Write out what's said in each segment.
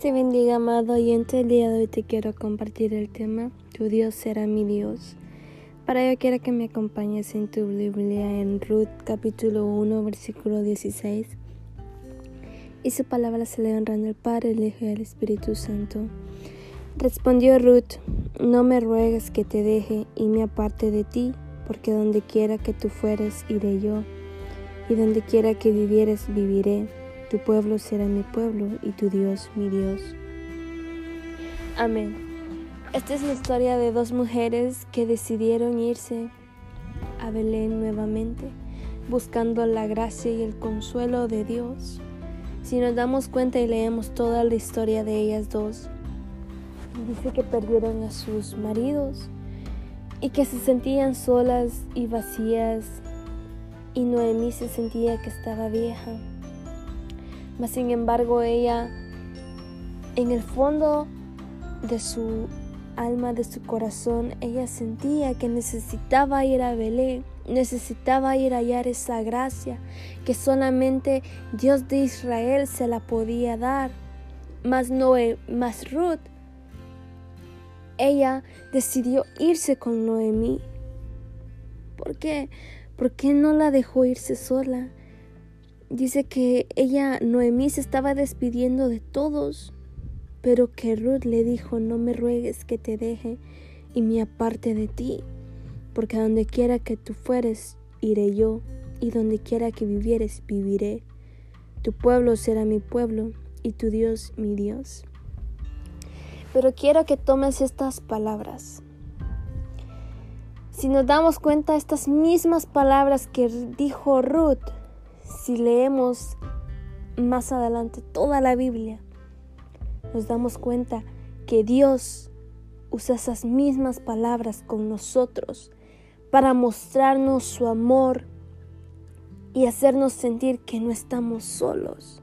Te bendiga, amado oyente. El día de hoy te quiero compartir el tema Tu Dios será mi Dios. Para ello quiero que me acompañes en tu Biblia en Ruth capítulo 1 versículo 16. Y su palabra se le honrando al Padre, el Hijo y el Espíritu Santo. Respondió Ruth, no me ruegues que te deje y me aparte de ti, porque donde quiera que tú fueres, iré yo, y donde quiera que vivieres, viviré tu pueblo será mi pueblo y tu Dios mi Dios. Amén. Esta es la historia de dos mujeres que decidieron irse a Belén nuevamente, buscando la gracia y el consuelo de Dios. Si nos damos cuenta y leemos toda la historia de ellas dos, dice que perdieron a sus maridos y que se sentían solas y vacías y Noemí se sentía que estaba vieja. Mas sin embargo ella, en el fondo de su alma, de su corazón, ella sentía que necesitaba ir a Belén, necesitaba ir a hallar esa gracia que solamente Dios de Israel se la podía dar. Mas Noé, mas Ruth, ella decidió irse con Noemí. ¿Por qué? ¿Por qué no la dejó irse sola? Dice que ella, Noemí, se estaba despidiendo de todos, pero que Ruth le dijo, no me ruegues que te deje y me aparte de ti, porque a donde quiera que tú fueres, iré yo, y donde quiera que vivieres, viviré. Tu pueblo será mi pueblo, y tu Dios mi Dios. Pero quiero que tomes estas palabras. Si nos damos cuenta, estas mismas palabras que dijo Ruth, si leemos más adelante toda la Biblia, nos damos cuenta que Dios usa esas mismas palabras con nosotros para mostrarnos su amor y hacernos sentir que no estamos solos.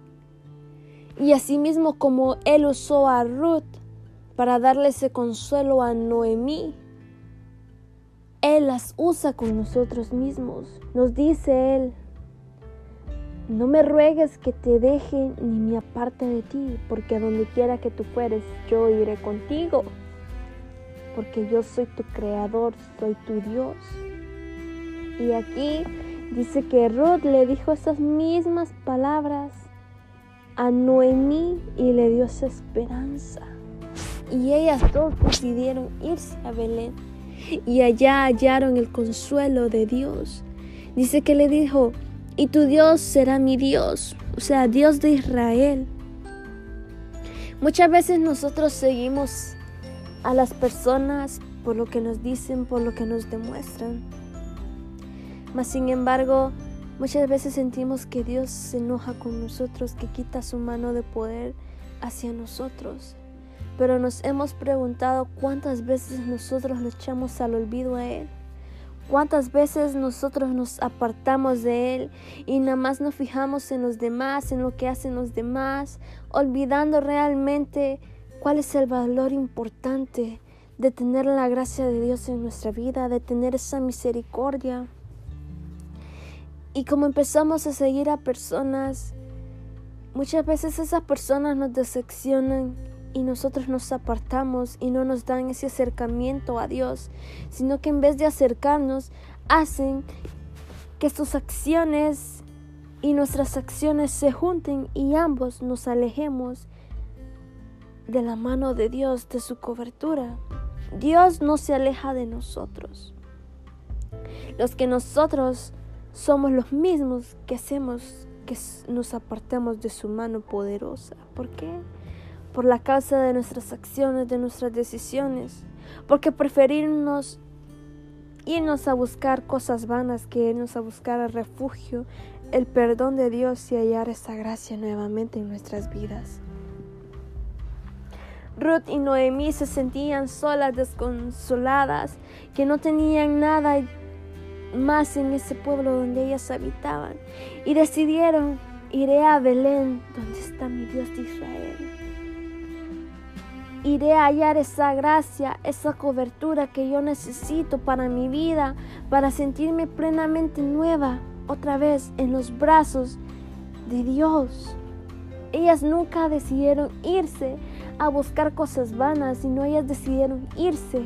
Y asimismo como Él usó a Ruth para darle ese consuelo a Noemí, Él las usa con nosotros mismos. Nos dice Él, no me ruegues que te deje ni me aparte de ti, porque a donde quiera que tú fueres, yo iré contigo. Porque yo soy tu creador, soy tu Dios. Y aquí dice que Ruth le dijo esas mismas palabras a Noemí y le dio esa esperanza. Y ellas dos decidieron irse a Belén y allá hallaron el consuelo de Dios. Dice que le dijo, y tu Dios será mi Dios, o sea, Dios de Israel. Muchas veces nosotros seguimos a las personas por lo que nos dicen, por lo que nos demuestran. Mas sin embargo, muchas veces sentimos que Dios se enoja con nosotros, que quita su mano de poder hacia nosotros. Pero nos hemos preguntado cuántas veces nosotros le echamos al olvido a Él. ¿Cuántas veces nosotros nos apartamos de Él y nada más nos fijamos en los demás, en lo que hacen los demás, olvidando realmente cuál es el valor importante de tener la gracia de Dios en nuestra vida, de tener esa misericordia? Y como empezamos a seguir a personas, muchas veces esas personas nos decepcionan y nosotros nos apartamos y no nos dan ese acercamiento a Dios, sino que en vez de acercarnos, hacen que sus acciones y nuestras acciones se junten y ambos nos alejemos de la mano de Dios, de su cobertura. Dios no se aleja de nosotros. Los que nosotros somos los mismos que hacemos que nos apartemos de su mano poderosa. ¿Por qué? Por la causa de nuestras acciones, de nuestras decisiones, porque preferirnos irnos a buscar cosas vanas que irnos a buscar el refugio, el perdón de Dios y hallar esa gracia nuevamente en nuestras vidas. Ruth y Noemí se sentían solas, desconsoladas, que no tenían nada más en ese pueblo donde ellas habitaban y decidieron iré a Belén, donde está mi Dios de Israel iré a hallar esa gracia, esa cobertura que yo necesito para mi vida, para sentirme plenamente nueva otra vez en los brazos de Dios. Ellas nunca decidieron irse a buscar cosas vanas, sino ellas decidieron irse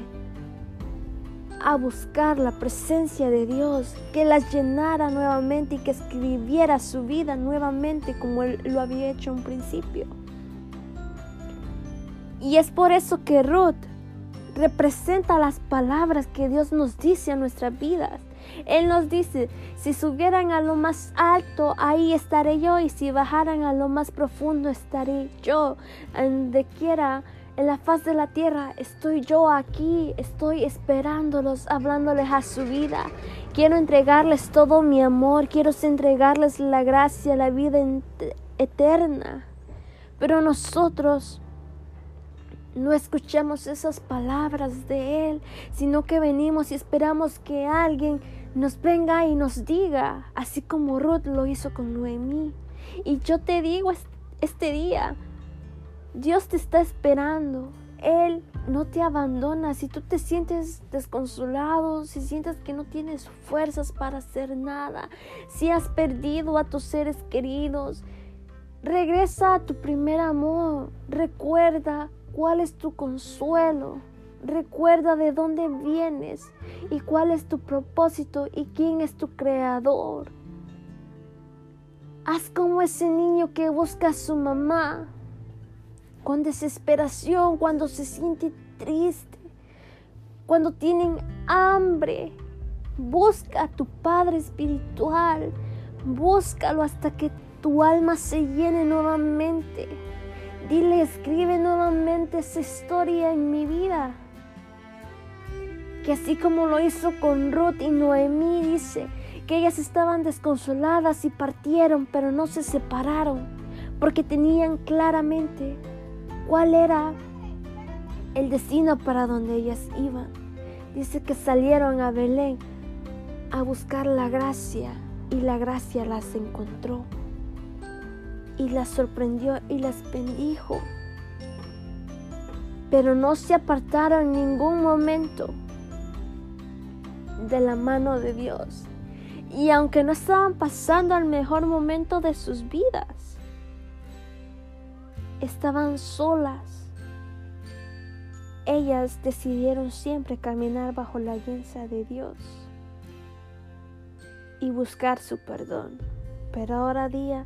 a buscar la presencia de Dios, que las llenara nuevamente y que escribiera su vida nuevamente como Él lo había hecho en principio. Y es por eso que Ruth representa las palabras que Dios nos dice a nuestras vidas. Él nos dice, si subieran a lo más alto, ahí estaré yo, y si bajaran a lo más profundo, estaré yo. Donde quiera, en la faz de la tierra, estoy yo aquí, estoy esperándolos, hablándoles a su vida. Quiero entregarles todo mi amor, quiero entregarles la gracia, la vida eterna. Pero nosotros no escuchamos esas palabras de Él, sino que venimos y esperamos que alguien nos venga y nos diga, así como Ruth lo hizo con Noemí. Y yo te digo este día, Dios te está esperando. Él no te abandona. Si tú te sientes desconsolado, si sientes que no tienes fuerzas para hacer nada, si has perdido a tus seres queridos, regresa a tu primer amor. Recuerda cuál es tu consuelo. Recuerda de dónde vienes y cuál es tu propósito y quién es tu creador. Haz como ese niño que busca a su mamá con desesperación, cuando se siente triste, cuando tienen hambre. Busca a tu Padre Espiritual. Búscalo hasta que tu alma se llene nuevamente. Dile, escribe nuevamente esa historia en mi vida que así como lo hizo con Ruth y Noemí, dice que ellas estaban desconsoladas y partieron, pero no se separaron, porque tenían claramente cuál era el destino para donde ellas iban. Dice que salieron a Belén a buscar la gracia y la gracia las encontró y las sorprendió y las bendijo. Pero no se apartaron en ningún momento de la mano de Dios. Y aunque no estaban pasando al mejor momento de sus vidas, estaban solas. Ellas decidieron siempre caminar bajo la guía de Dios y buscar su perdón. Pero ahora día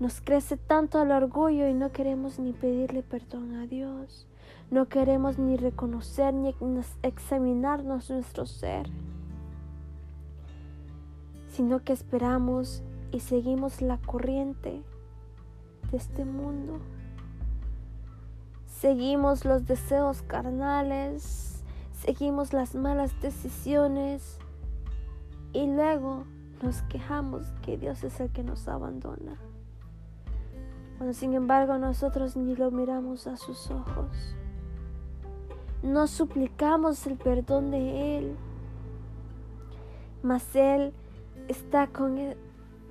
nos crece tanto el orgullo y no queremos ni pedirle perdón a Dios. No queremos ni reconocer ni examinarnos nuestro ser sino que esperamos y seguimos la corriente de este mundo. Seguimos los deseos carnales, seguimos las malas decisiones y luego nos quejamos que Dios es el que nos abandona. Cuando sin embargo nosotros ni lo miramos a sus ojos. No suplicamos el perdón de Él, mas Él está con,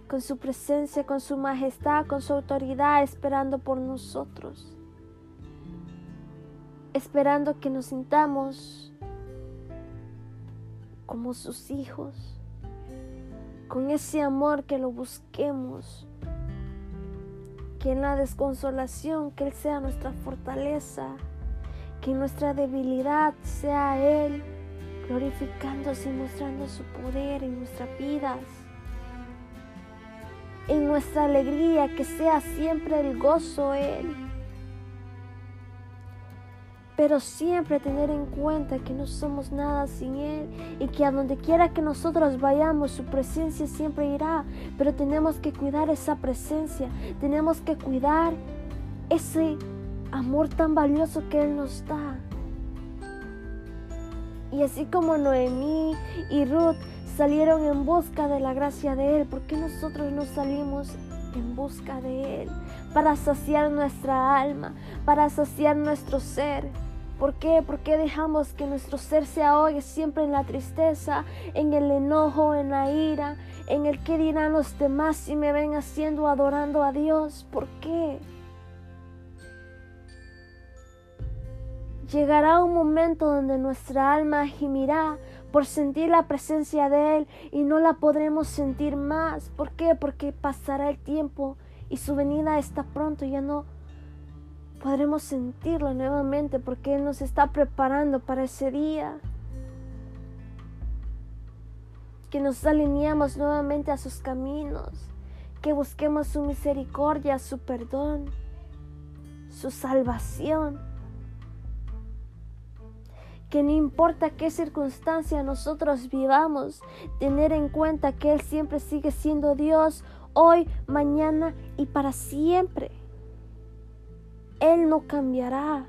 con su presencia, con su majestad, con su autoridad, esperando por nosotros. Esperando que nos sintamos como sus hijos, con ese amor que lo busquemos, que en la desconsolación, que Él sea nuestra fortaleza, que en nuestra debilidad sea Él glorificándose y mostrando su poder en nuestras vidas. En nuestra alegría, que sea siempre el gozo Él. Pero siempre tener en cuenta que no somos nada sin Él y que a donde quiera que nosotros vayamos, su presencia siempre irá. Pero tenemos que cuidar esa presencia, tenemos que cuidar ese amor tan valioso que Él nos da. Y así como Noemí y Ruth salieron en busca de la gracia de Él, ¿por qué nosotros no salimos en busca de Él? Para saciar nuestra alma, para saciar nuestro ser. ¿Por qué? Porque dejamos que nuestro ser se ahogue siempre en la tristeza, en el enojo, en la ira, en el que dirán los demás si me ven haciendo adorando a Dios. ¿Por qué? Llegará un momento donde nuestra alma gimirá por sentir la presencia de Él y no la podremos sentir más. ¿Por qué? Porque pasará el tiempo y su venida está pronto, ya no podremos sentirlo nuevamente porque Él nos está preparando para ese día. Que nos alineamos nuevamente a sus caminos, que busquemos su misericordia, su perdón, su salvación. Que no importa qué circunstancia nosotros vivamos, tener en cuenta que Él siempre sigue siendo Dios hoy, mañana y para siempre. Él no cambiará.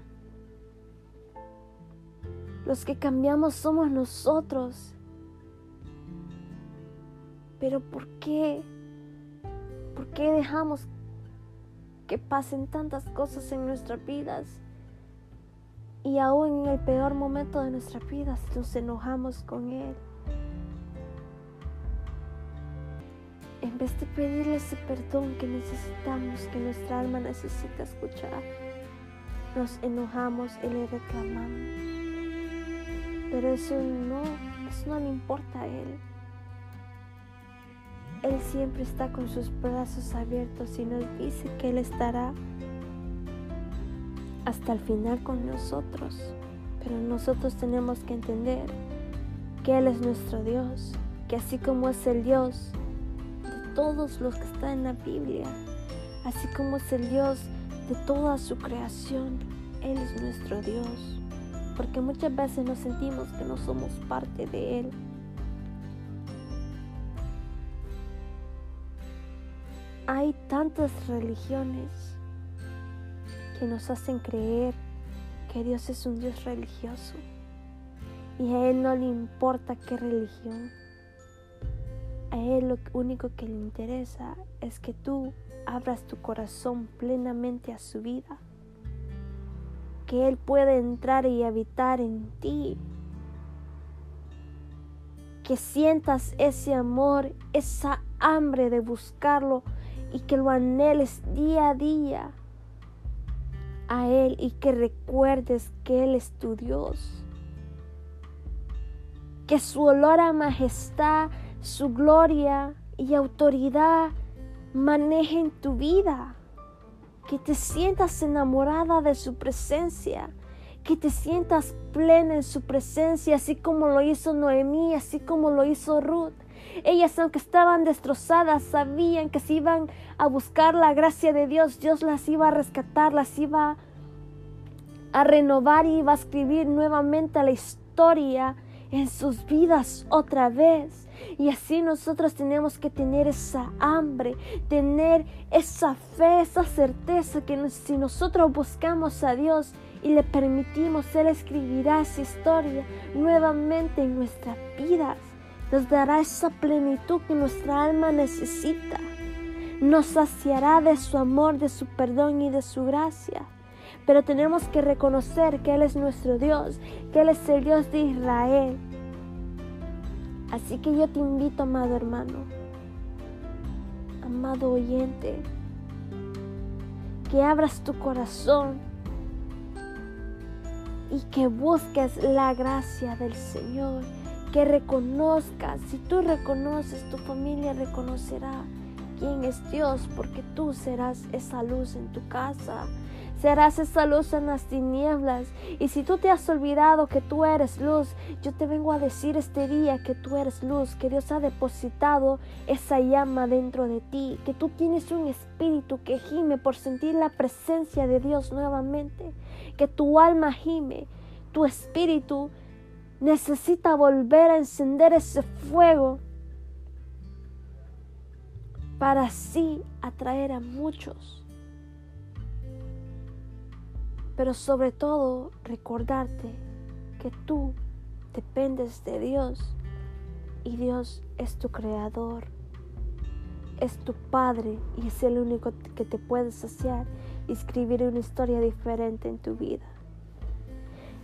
Los que cambiamos somos nosotros. Pero ¿por qué? ¿Por qué dejamos que pasen tantas cosas en nuestras vidas? Y aún en el peor momento de nuestras vidas nos enojamos con Él. En vez de pedirle ese perdón que necesitamos, que nuestra alma necesita escuchar, nos enojamos y le reclamamos. Pero eso no, eso no le importa a Él. Él siempre está con sus brazos abiertos y nos dice que Él estará hasta el final con nosotros. Pero nosotros tenemos que entender que Él es nuestro Dios, que así como es el Dios todos los que están en la Biblia, así como es el Dios de toda su creación. Él es nuestro Dios, porque muchas veces nos sentimos que no somos parte de Él. Hay tantas religiones que nos hacen creer que Dios es un Dios religioso y a Él no le importa qué religión. A Él lo único que le interesa es que tú abras tu corazón plenamente a su vida. Que Él pueda entrar y habitar en ti. Que sientas ese amor, esa hambre de buscarlo y que lo anheles día a día a Él y que recuerdes que Él es tu Dios. Que su olor a majestad su gloria y autoridad manejen tu vida. Que te sientas enamorada de su presencia. Que te sientas plena en su presencia, así como lo hizo Noemí, así como lo hizo Ruth. Ellas, aunque estaban destrozadas, sabían que si iban a buscar la gracia de Dios, Dios las iba a rescatar, las iba a renovar y iba a escribir nuevamente la historia en sus vidas otra vez. Y así nosotros tenemos que tener esa hambre, tener esa fe, esa certeza que si nosotros buscamos a Dios y le permitimos, Él escribirá esa historia nuevamente en nuestras vidas. Nos dará esa plenitud que nuestra alma necesita. Nos saciará de su amor, de su perdón y de su gracia. Pero tenemos que reconocer que Él es nuestro Dios, que Él es el Dios de Israel. Así que yo te invito, amado hermano, amado oyente, que abras tu corazón y que busques la gracia del Señor, que reconozcas, si tú reconoces, tu familia reconocerá quién es Dios, porque tú serás esa luz en tu casa, serás esa luz en las tinieblas. Y si tú te has olvidado que tú eres luz, yo te vengo a decir este día que tú eres luz, que Dios ha depositado esa llama dentro de ti, que tú tienes un espíritu que gime por sentir la presencia de Dios nuevamente, que tu alma gime, tu espíritu necesita volver a encender ese fuego para así atraer a muchos pero sobre todo recordarte que tú dependes de Dios y Dios es tu creador, es tu Padre y es el único que te puede saciar y escribir una historia diferente en tu vida.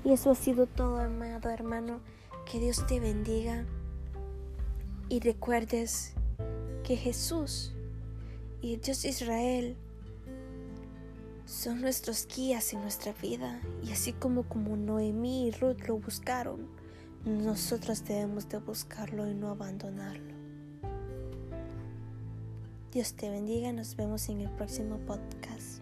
Y eso ha sido todo, amado hermano. Que Dios te bendiga y recuerdes que Jesús y Dios Israel son nuestros guías en nuestra vida y así como como Noemí y Ruth lo buscaron, nosotros debemos de buscarlo y no abandonarlo. Dios te bendiga, nos vemos en el próximo podcast.